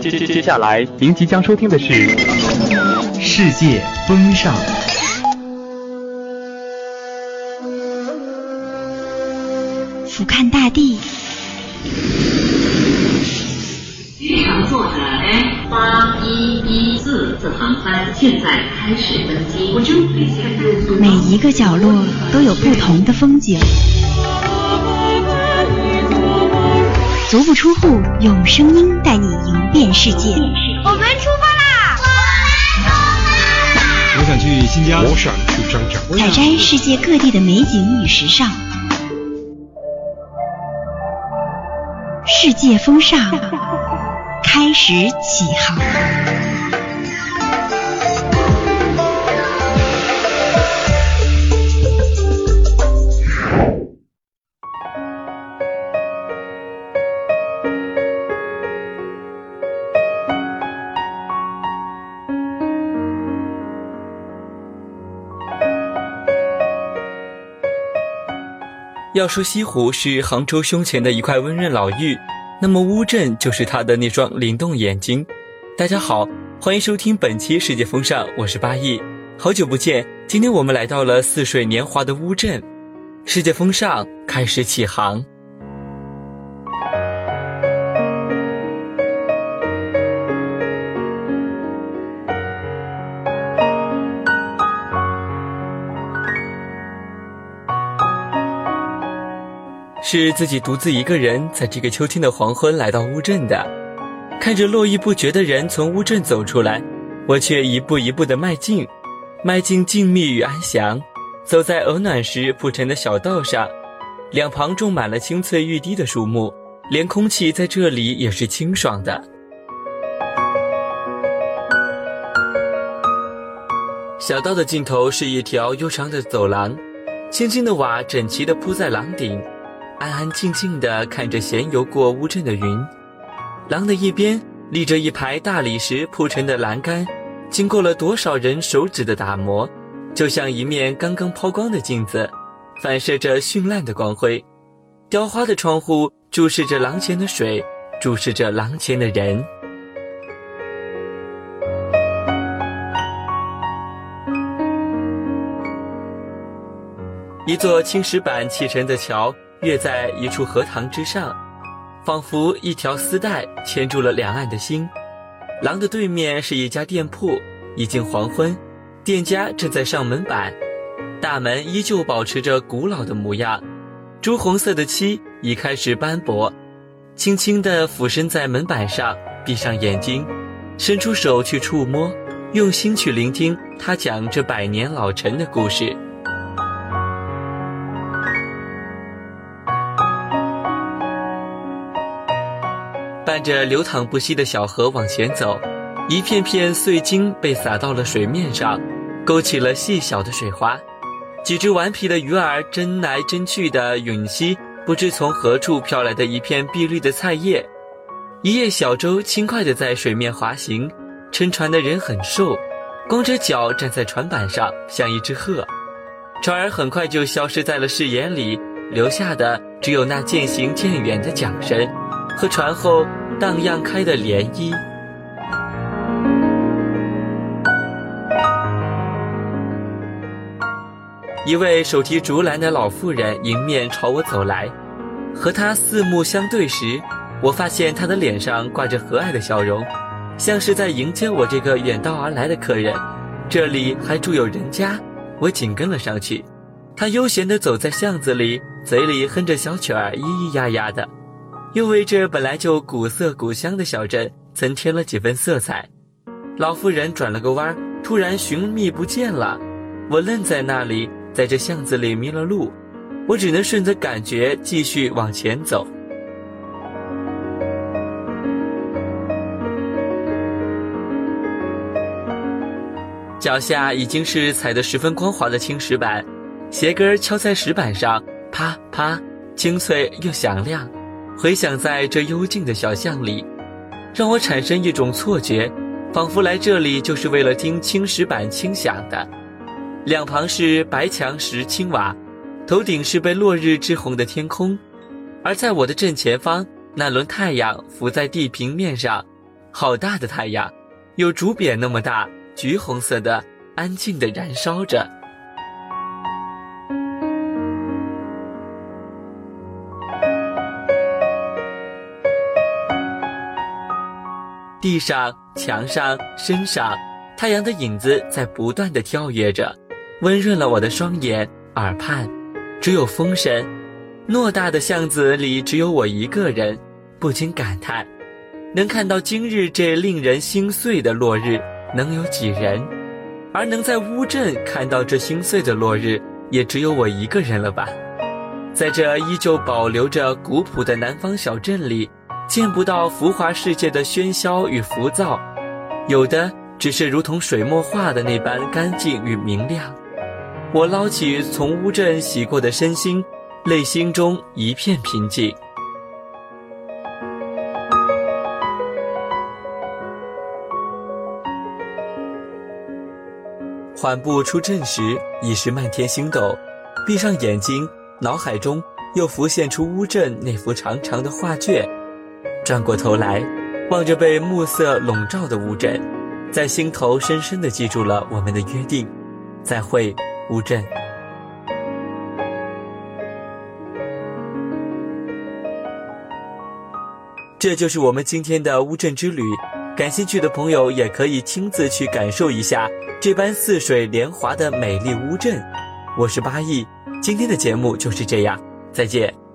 接接接下来，您即将收听的是《世界风尚》。俯瞰大地。机场坐的 F 八一一四次航班现在开始登机。每一个角落都有不同的风景。足不出户，用声音带你游遍世界。我们出发啦！我想去新疆，我想去张家。采摘世界各地的美景与时尚。世界风尚开始起航。要说西湖是杭州胸前的一块温润老玉，那么乌镇就是它的那双灵动眼睛。大家好，欢迎收听本期世界风尚，我是八亿，好久不见，今天我们来到了似水年华的乌镇，世界风尚开始起航。是自己独自一个人在这个秋天的黄昏来到乌镇的，看着络绎不绝的人从乌镇走出来，我却一步一步的迈进，迈进静谧与安详，走在鹅卵石铺成的小道上，两旁种满了青翠欲滴的树木，连空气在这里也是清爽的。小道的尽头是一条悠长的走廊，青青的瓦整齐地铺在廊顶。安安静静地看着闲游过乌镇的云，廊的一边立着一排大理石铺成的栏杆，经过了多少人手指的打磨，就像一面刚刚抛光的镜子，反射着绚烂的光辉。雕花的窗户注视着廊前的水，注视着廊前的人。一座青石板砌成的桥。跃在一处荷塘之上，仿佛一条丝带牵住了两岸的心。廊的对面是一家店铺，已经黄昏，店家正在上门板，大门依旧保持着古老的模样，朱红色的漆已开始斑驳。轻轻地俯身在门板上，闭上眼睛，伸出手去触摸，用心去聆听他讲这百年老城的故事。伴着流淌不息的小河往前走，一片片碎金被洒到了水面上，勾起了细小的水花。几只顽皮的鱼儿争来争去的吮吸不知从何处飘来的一片碧绿的菜叶。一叶小舟轻快地在水面滑行，撑船的人很瘦，光着脚站在船板上，像一只鹤。船儿很快就消失在了视野里，留下的只有那渐行渐远的桨声。和船后荡漾开的涟漪。一位手提竹篮的老妇人迎面朝我走来，和她四目相对时，我发现她的脸上挂着和蔼的笑容，像是在迎接我这个远道而来的客人。这里还住有人家，我紧跟了上去。她悠闲地走在巷子里，嘴里哼着小曲儿，咿咿呀呀的。又为这本来就古色古香的小镇增添了几分色彩。老妇人转了个弯，突然寻觅不见了。我愣在那里，在这巷子里迷了路。我只能顺着感觉继续往前走。脚下已经是踩得十分光滑的青石板，鞋跟敲在石板上，啪啪，清脆又响亮。回想在这幽静的小巷里，让我产生一种错觉，仿佛来这里就是为了听青石板轻响的。两旁是白墙石青瓦，头顶是被落日之红的天空，而在我的正前方，那轮太阳浮在地平面上，好大的太阳，有竹匾那么大，橘红色的，安静的燃烧着。地上、墙上、身上，太阳的影子在不断的跳跃着，温润了我的双眼、耳畔。只有风声，偌大的巷子里只有我一个人，不禁感叹：能看到今日这令人心碎的落日，能有几人？而能在乌镇看到这心碎的落日，也只有我一个人了吧？在这依旧保留着古朴的南方小镇里。见不到浮华世界的喧嚣与浮躁，有的只是如同水墨画的那般干净与明亮。我捞起从乌镇洗过的身心，内心中一片平静。缓步出镇时，已是漫天星斗。闭上眼睛，脑海中又浮现出乌镇那幅长长的画卷。转过头来，望着被暮色笼罩的乌镇，在心头深深地记住了我们的约定。再会，乌镇。这就是我们今天的乌镇之旅。感兴趣的朋友也可以亲自去感受一下这般似水年华的美丽乌镇。我是八亿，今天的节目就是这样，再见。